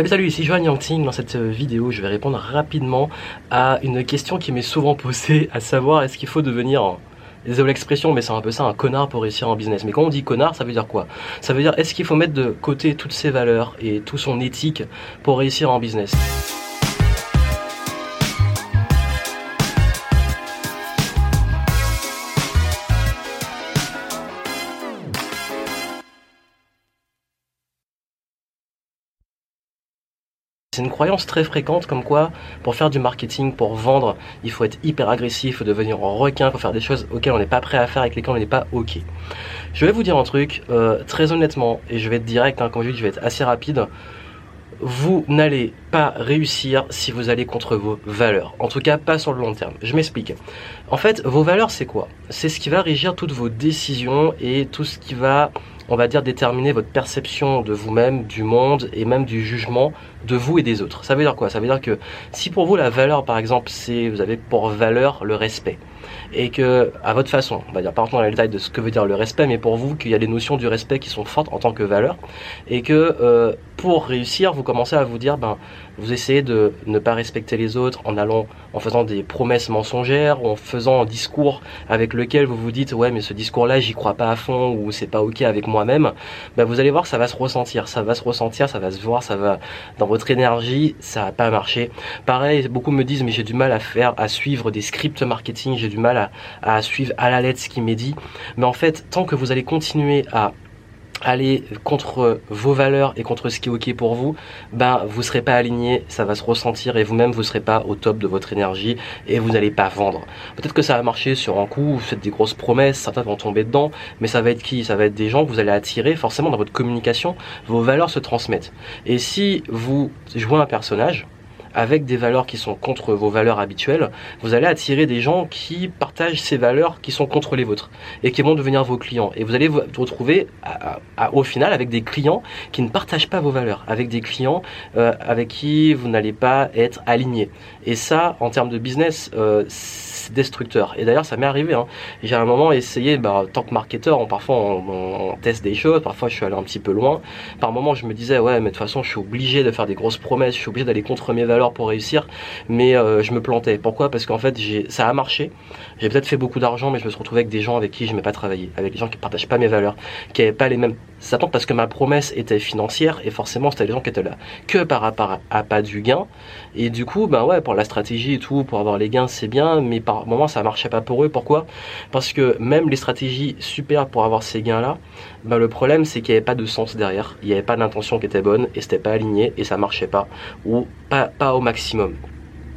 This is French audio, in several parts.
Salut salut, ici Johan Yangting. Dans cette vidéo, je vais répondre rapidement à une question qui m'est souvent posée, à savoir est-ce qu'il faut devenir, désolé l'expression, mais c'est un peu ça, un connard pour réussir en business. Mais quand on dit connard, ça veut dire quoi? Ça veut dire est-ce qu'il faut mettre de côté toutes ses valeurs et tout son éthique pour réussir en business? C'est une croyance très fréquente comme quoi pour faire du marketing, pour vendre, il faut être hyper agressif, il faut devenir requin, il faut faire des choses auxquelles on n'est pas prêt à faire, avec lesquelles on n'est pas ok. Je vais vous dire un truc, euh, très honnêtement, et je vais être direct, hein, comme je dis, je vais être assez rapide. Vous n'allez pas réussir si vous allez contre vos valeurs. En tout cas, pas sur le long terme. Je m'explique. En fait, vos valeurs, c'est quoi? C'est ce qui va régir toutes vos décisions et tout ce qui va on va dire, déterminer votre perception de vous-même, du monde et même du jugement de vous et des autres. Ça veut dire quoi? Ça veut dire que si pour vous la valeur, par exemple, c'est vous avez pour valeur le respect et que à votre façon, on va dire pas dans les détails de ce que veut dire le respect, mais pour vous qu'il y a des notions du respect qui sont fortes en tant que valeur et que euh, pour réussir, vous commencez à vous dire ben vous essayez de ne pas respecter les autres en allant en faisant des promesses mensongères ou en faisant un discours avec lequel vous vous dites ouais mais ce discours là j'y crois pas à fond ou c'est pas ok avec moi-même ben vous allez voir ça va se ressentir ça va se ressentir ça va se voir ça va dans votre énergie ça va pas marcher pareil beaucoup me disent mais j'ai du mal à faire à suivre des scripts marketing j'ai du mal à, à suivre à la lettre ce qui m'est dit mais en fait tant que vous allez continuer à aller contre vos valeurs et contre ce qui est ok pour vous, ben vous serez pas aligné, ça va se ressentir et vous-même vous serez pas au top de votre énergie et vous n'allez pas vendre. Peut-être que ça va marcher sur un coup, vous faites des grosses promesses, certains vont tomber dedans, mais ça va être qui? Ça va être des gens que vous allez attirer forcément dans votre communication, vos valeurs se transmettent. Et si vous jouez un personnage, avec des valeurs qui sont contre vos valeurs habituelles, vous allez attirer des gens qui partagent ces valeurs qui sont contre les vôtres et qui vont devenir vos clients. Et vous allez vous retrouver au final avec des clients qui ne partagent pas vos valeurs, avec des clients euh, avec qui vous n'allez pas être aligné. Et ça, en termes de business, euh, destructeur. Et d'ailleurs, ça m'est arrivé. Hein. J'ai un moment essayé, bah, tant que marketeur, parfois on, teste des choses, parfois je suis allé un petit peu loin. Par moment, je me disais, ouais, mais de toute façon, je suis obligé de faire des grosses promesses, je suis obligé d'aller contre mes valeurs pour réussir. Mais euh, je me plantais. Pourquoi? Parce qu'en fait, ça a marché. J'ai peut-être fait beaucoup d'argent, mais je me suis retrouvé avec des gens avec qui je n'ai pas travaillé, avec des gens qui partagent pas mes valeurs, qui n'avaient pas les mêmes attentes parce que ma promesse était financière et forcément c'était des gens qui étaient là que par rapport à, pas du gain. Et du coup, ben ouais, pour la stratégie et tout, pour avoir les gains, c'est bien, mais moment ça marchait pas pour eux. Pourquoi? Parce que même les stratégies super pour avoir ces gains-là, ben le problème c'est qu'il n'y avait pas de sens derrière, il n'y avait pas d'intention qui était bonne et c'était pas aligné et ça marchait pas ou pas, pas au maximum.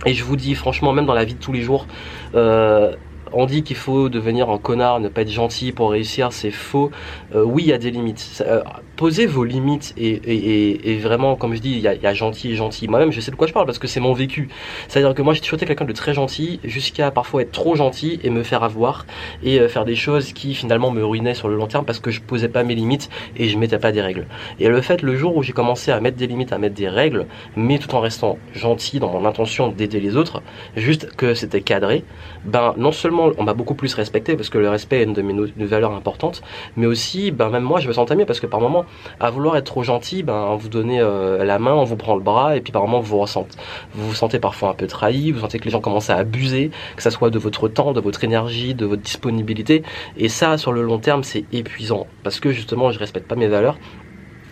Et je vous dis franchement, même dans la vie de tous les jours, euh, on dit qu'il faut devenir un connard, ne pas être gentil pour réussir, c'est faux. Euh, oui, il y a des limites. Euh, posez vos limites et, vraiment, comme je dis, il y, a, gentil et gentil. Moi-même, je sais de quoi je parle parce que c'est mon vécu. C'est-à-dire que moi, j'ai toujours été quelqu'un de très gentil jusqu'à parfois être trop gentil et me faire avoir et euh, faire des choses qui finalement me ruinaient sur le long terme parce que je posais pas mes limites et je mettais pas des règles. Et le fait, le jour où j'ai commencé à mettre des limites, à mettre des règles, mais tout en restant gentil dans mon intention d'aider les autres, juste que c'était cadré, ben non seulement on m'a beaucoup plus respecté parce que le respect est une de mes valeurs importantes, mais aussi, ben, même moi, je me sentais mieux parce que par moment, à vouloir être trop gentil, ben, on vous donnez euh, la main, on vous prend le bras, et puis par moment, vous vous ressentez, vous sentez parfois un peu trahi, vous sentez que les gens commencent à abuser, que ça soit de votre temps, de votre énergie, de votre disponibilité, et ça, sur le long terme, c'est épuisant parce que justement, je respecte pas mes valeurs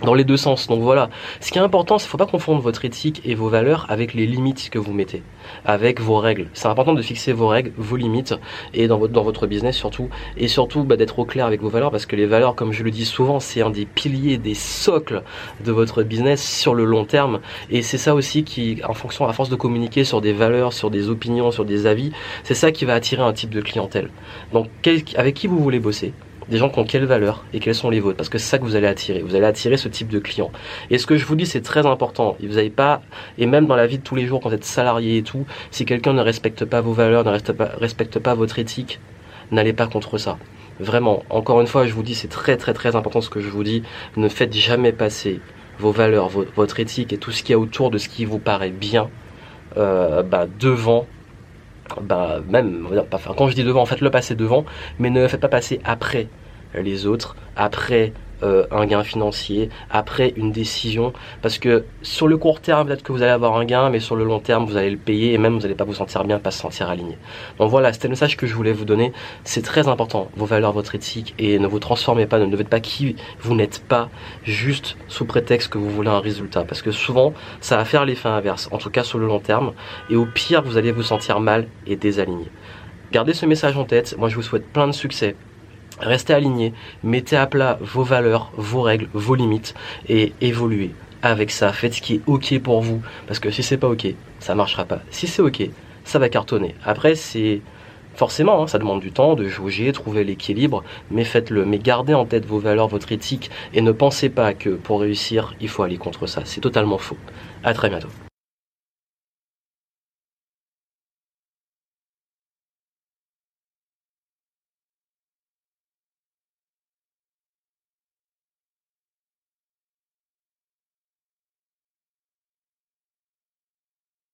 dans les deux sens. Donc voilà, ce qui est important, c'est faut pas confondre votre éthique et vos valeurs avec les limites que vous mettez, avec vos règles. C'est important de fixer vos règles, vos limites, et dans votre, dans votre business surtout, et surtout bah, d'être au clair avec vos valeurs, parce que les valeurs, comme je le dis souvent, c'est un des piliers, des socles de votre business sur le long terme, et c'est ça aussi qui, en fonction, à force de communiquer sur des valeurs, sur des opinions, sur des avis, c'est ça qui va attirer un type de clientèle. Donc avec qui vous voulez bosser? Des gens qui ont quelles valeurs et quelles sont les vôtres, parce que c'est ça que vous allez attirer. Vous allez attirer ce type de clients. Et ce que je vous dis, c'est très important. Vous n'avez pas, et même dans la vie de tous les jours, quand vous êtes salarié et tout, si quelqu'un ne respecte pas vos valeurs, ne respecte pas, respecte pas votre éthique, n'allez pas contre ça. Vraiment, encore une fois, je vous dis, c'est très très très important ce que je vous dis. Ne faites jamais passer vos valeurs, votre éthique et tout ce qui est autour de ce qui vous paraît bien euh, bah, devant bah, même, quand je dis devant, en fait, le passer devant, mais ne le faites pas passer après les autres, après euh, un gain financier, après une décision, parce que sur le court terme, peut-être que vous allez avoir un gain, mais sur le long terme, vous allez le payer et même vous n'allez pas vous sentir bien, pas se sentir aligné. Donc voilà, c'était le message que je voulais vous donner. C'est très important, vos valeurs, votre éthique, et ne vous transformez pas, ne devenez pas qui vous n'êtes pas, juste sous prétexte que vous voulez un résultat, parce que souvent, ça va faire l'effet inverse, en tout cas sur le long terme, et au pire, vous allez vous sentir mal et désaligné. Gardez ce message en tête, moi je vous souhaite plein de succès Restez aligné, mettez à plat vos valeurs, vos règles, vos limites et évoluez avec ça. Faites ce qui est ok pour vous parce que si c'est pas ok, ça marchera pas. Si c'est ok, ça va cartonner. Après, c'est forcément, hein, ça demande du temps de jauger, trouver l'équilibre, mais faites-le. Mais gardez en tête vos valeurs, votre éthique et ne pensez pas que pour réussir, il faut aller contre ça. C'est totalement faux. À très bientôt.